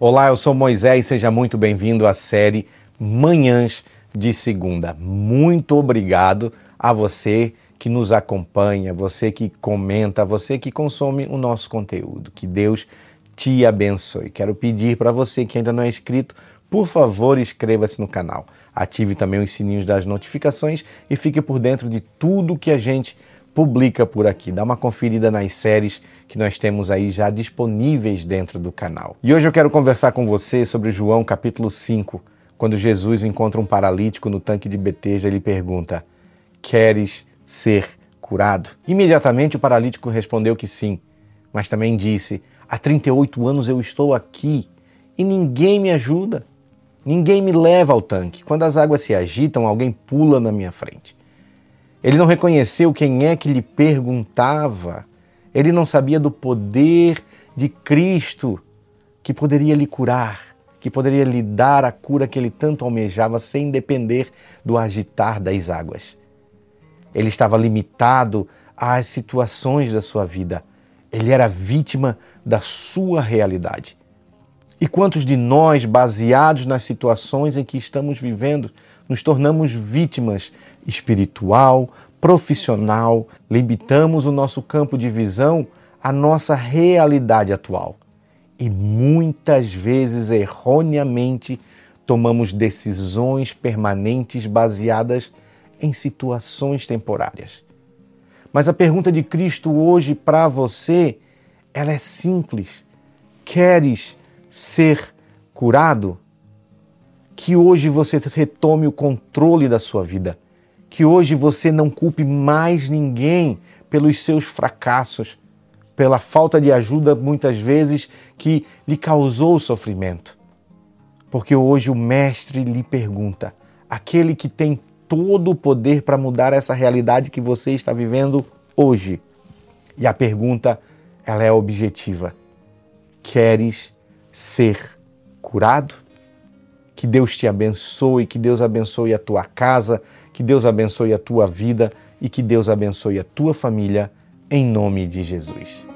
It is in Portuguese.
Olá, eu sou Moisés seja muito bem-vindo à série Manhãs de Segunda. Muito obrigado a você que nos acompanha, você que comenta, você que consome o nosso conteúdo. Que Deus te abençoe. Quero pedir para você que ainda não é inscrito, por favor, inscreva-se no canal. Ative também os sininhos das notificações e fique por dentro de tudo que a gente publica por aqui. Dá uma conferida nas séries que nós temos aí já disponíveis dentro do canal. E hoje eu quero conversar com você sobre João capítulo 5, quando Jesus encontra um paralítico no tanque de Beteja, ele pergunta: "Queres ser curado?" Imediatamente o paralítico respondeu que sim, mas também disse: "Há 38 anos eu estou aqui e ninguém me ajuda. Ninguém me leva ao tanque. Quando as águas se agitam, alguém pula na minha frente." Ele não reconheceu quem é que lhe perguntava. Ele não sabia do poder de Cristo que poderia lhe curar, que poderia lhe dar a cura que ele tanto almejava sem depender do agitar das águas. Ele estava limitado às situações da sua vida. Ele era vítima da sua realidade. E quantos de nós, baseados nas situações em que estamos vivendo, nos tornamos vítimas espiritual, profissional, limitamos o nosso campo de visão à nossa realidade atual. E muitas vezes, erroneamente, tomamos decisões permanentes baseadas em situações temporárias. Mas a pergunta de Cristo hoje para você, ela é simples. Queres ser curado, que hoje você retome o controle da sua vida, que hoje você não culpe mais ninguém pelos seus fracassos, pela falta de ajuda muitas vezes que lhe causou sofrimento. Porque hoje o Mestre lhe pergunta, aquele que tem todo o poder para mudar essa realidade que você está vivendo hoje. E a pergunta, ela é objetiva. Queres ser curado. Que Deus te abençoe, que Deus abençoe a tua casa, que Deus abençoe a tua vida e que Deus abençoe a tua família, em nome de Jesus.